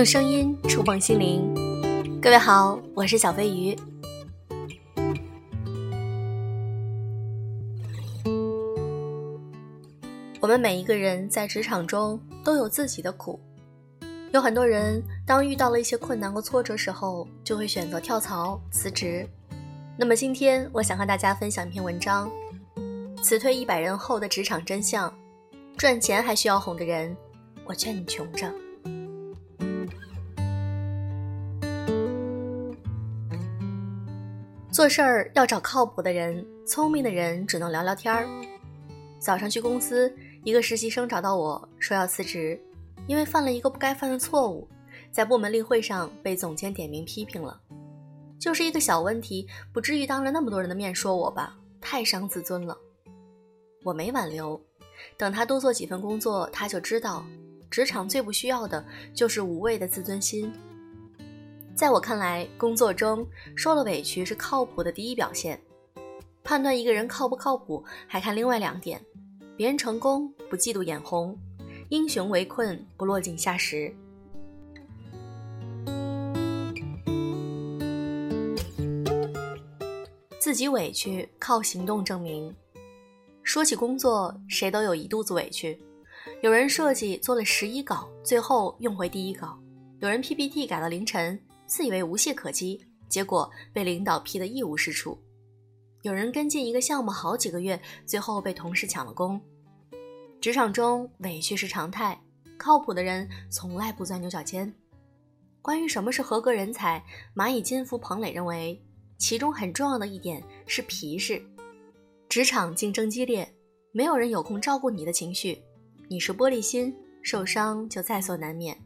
用声音触碰心灵。各位好，我是小飞鱼。我们每一个人在职场中都有自己的苦，有很多人当遇到了一些困难和挫折时候，就会选择跳槽辞职。那么今天我想和大家分享一篇文章：辞退一百人后的职场真相。赚钱还需要哄的人，我劝你穷着。做事儿要找靠谱的人，聪明的人只能聊聊天儿。早上去公司，一个实习生找到我说要辞职，因为犯了一个不该犯的错误，在部门例会上被总监点名批评了。就是一个小问题，不至于当着那么多人的面说我吧，太伤自尊了。我没挽留。等他多做几份工作，他就知道，职场最不需要的就是无谓的自尊心。在我看来，工作中受了委屈是靠谱的第一表现。判断一个人靠不靠谱，还看另外两点：别人成功不嫉妒眼红，英雄围困不落井下石。自己委屈靠行动证明。说起工作，谁都有一肚子委屈。有人设计做了十一稿，最后用回第一稿；有人 PPT 改到凌晨，自以为无懈可击，结果被领导批得一无是处；有人跟进一个项目好几个月，最后被同事抢了功。职场中委屈是常态，靠谱的人从来不钻牛角尖。关于什么是合格人才，蚂蚁金服彭磊认为，其中很重要的一点是皮实。职场竞争激烈，没有人有空照顾你的情绪，你是玻璃心，受伤就在所难免。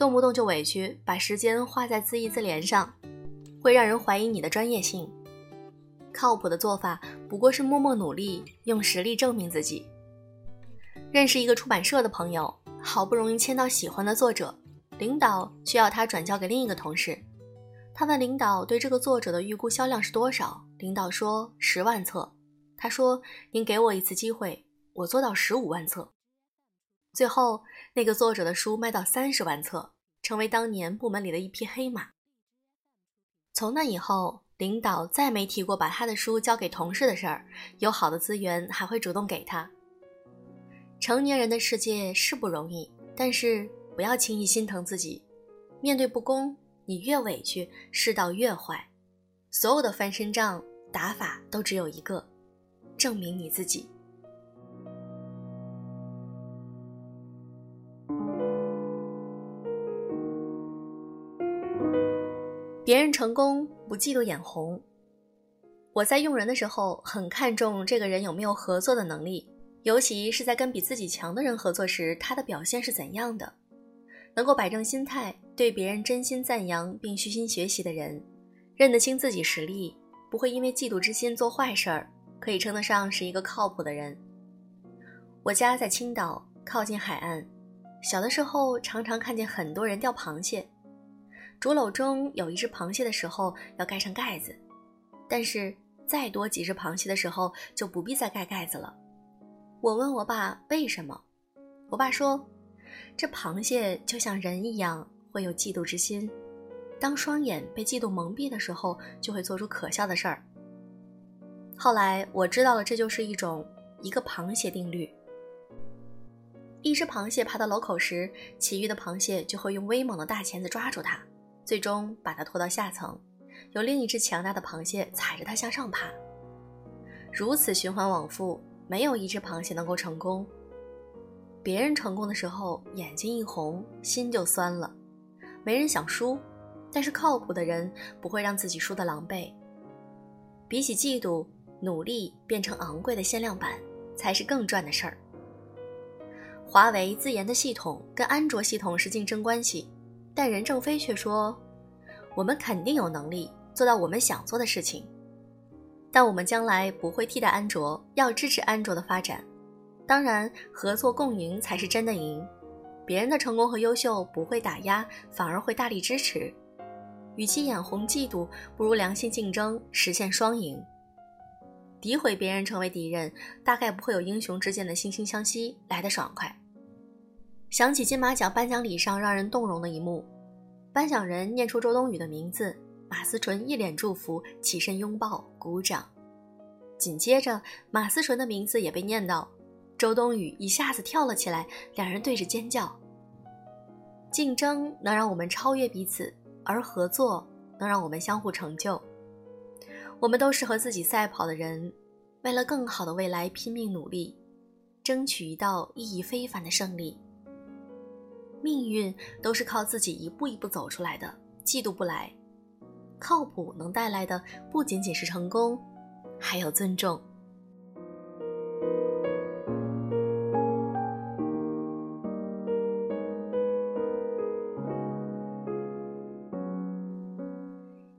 动不动就委屈，把时间花在自娱自怜上，会让人怀疑你的专业性。靠谱的做法不过是默默努力，用实力证明自己。认识一个出版社的朋友，好不容易签到喜欢的作者，领导却要他转交给另一个同事。他问领导对这个作者的预估销量是多少，领导说十万册。他说：“您给我一次机会，我做到十五万册。”最后，那个作者的书卖到三十万册，成为当年部门里的一匹黑马。从那以后，领导再没提过把他的书交给同事的事儿。有好的资源，还会主动给他。成年人的世界是不容易，但是不要轻易心疼自己。面对不公，你越委屈，世道越坏。所有的翻身仗打法都只有一个。证明你自己。别人成功不嫉妒眼红。我在用人的时候很看重这个人有没有合作的能力，尤其是在跟比自己强的人合作时，他的表现是怎样的。能够摆正心态，对别人真心赞扬并虚心学习的人，认得清自己实力，不会因为嫉妒之心做坏事儿。可以称得上是一个靠谱的人。我家在青岛，靠近海岸。小的时候，常常看见很多人钓螃蟹。竹篓中有一只螃蟹的时候，要盖上盖子；但是再多几只螃蟹的时候，就不必再盖盖子了。我问我爸为什么，我爸说：“这螃蟹就像人一样，会有嫉妒之心。当双眼被嫉妒蒙蔽的时候，就会做出可笑的事儿。”后来我知道了，这就是一种一个螃蟹定律。一只螃蟹爬到楼口时，其余的螃蟹就会用威猛的大钳子抓住它，最终把它拖到下层，由另一只强大的螃蟹踩着它向上爬。如此循环往复，没有一只螃蟹能够成功。别人成功的时候，眼睛一红，心就酸了。没人想输，但是靠谱的人不会让自己输得狼狈。比起嫉妒。努力变成昂贵的限量版，才是更赚的事儿。华为自研的系统跟安卓系统是竞争关系，但任正非却说：“我们肯定有能力做到我们想做的事情，但我们将来不会替代安卓，要支持安卓的发展。当然，合作共赢才是真的赢。别人的成功和优秀不会打压，反而会大力支持。与其眼红嫉妒，不如良性竞争，实现双赢。”诋毁别人成为敌人，大概不会有英雄之间的惺惺相惜来得爽快。想起金马奖颁奖礼上让人动容的一幕，颁奖人念出周冬雨的名字，马思纯一脸祝福，起身拥抱、鼓掌。紧接着，马思纯的名字也被念到，周冬雨一下子跳了起来，两人对着尖叫。竞争能让我们超越彼此，而合作能让我们相互成就。我们都是和自己赛跑的人，为了更好的未来拼命努力，争取一道意义非凡的胜利。命运都是靠自己一步一步走出来的，嫉妒不来。靠谱能带来的不仅仅是成功，还有尊重。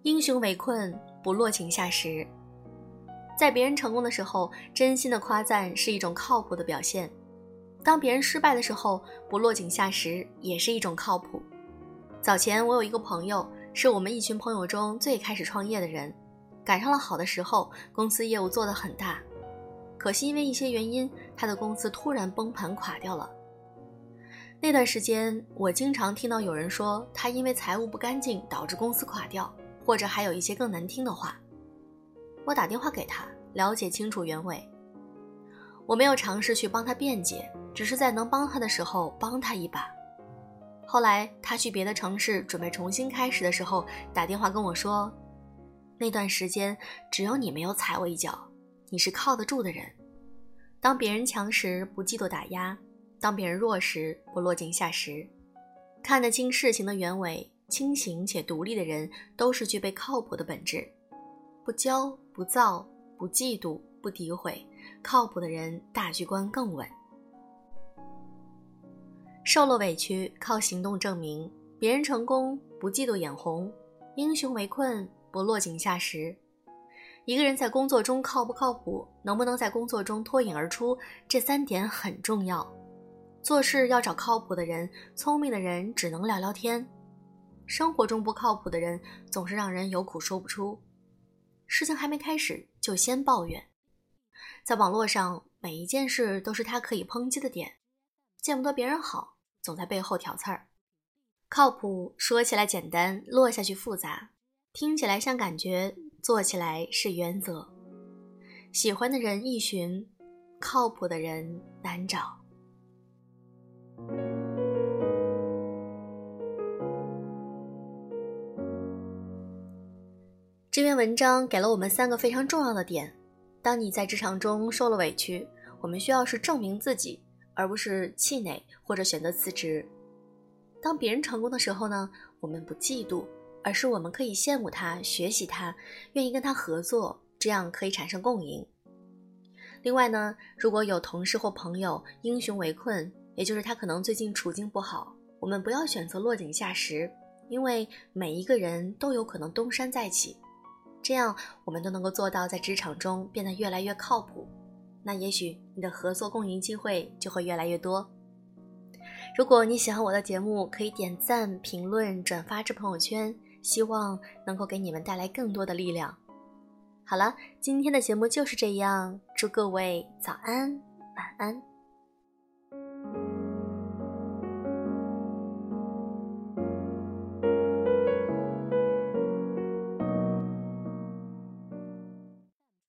英雄围困，不落井下石。在别人成功的时候，真心的夸赞是一种靠谱的表现；当别人失败的时候，不落井下石也是一种靠谱。早前我有一个朋友，是我们一群朋友中最开始创业的人，赶上了好的时候，公司业务做得很大。可惜因为一些原因，他的公司突然崩盘垮掉了。那段时间，我经常听到有人说他因为财务不干净导致公司垮掉。或者还有一些更难听的话，我打电话给他，了解清楚原委。我没有尝试去帮他辩解，只是在能帮他的时候帮他一把。后来他去别的城市准备重新开始的时候，打电话跟我说：“那段时间只有你没有踩我一脚，你是靠得住的人。当别人强时不嫉妒打压，当别人弱时不落井下石，看得清事情的原委。”清醒且独立的人都是具备靠谱的本质，不骄不躁不嫉妒不诋毁，靠谱的人大局观更稳。受了委屈靠行动证明，别人成功不嫉妒眼红，英雄围困不落井下石。一个人在工作中靠不靠谱，能不能在工作中脱颖而出，这三点很重要。做事要找靠谱的人，聪明的人只能聊聊天。生活中不靠谱的人总是让人有苦说不出，事情还没开始就先抱怨，在网络上每一件事都是他可以抨击的点，见不得别人好，总在背后挑刺儿。靠谱说起来简单，落下去复杂，听起来像感觉，做起来是原则。喜欢的人易寻，靠谱的人难找。这篇文章给了我们三个非常重要的点：当你在职场中受了委屈，我们需要是证明自己，而不是气馁或者选择辞职；当别人成功的时候呢，我们不嫉妒，而是我们可以羡慕他、学习他，愿意跟他合作，这样可以产生共赢。另外呢，如果有同事或朋友英雄围困，也就是他可能最近处境不好，我们不要选择落井下石，因为每一个人都有可能东山再起。这样，我们都能够做到在职场中变得越来越靠谱。那也许你的合作共赢机会就会越来越多。如果你喜欢我的节目，可以点赞、评论、转发至朋友圈，希望能够给你们带来更多的力量。好了，今天的节目就是这样，祝各位早安、晚安。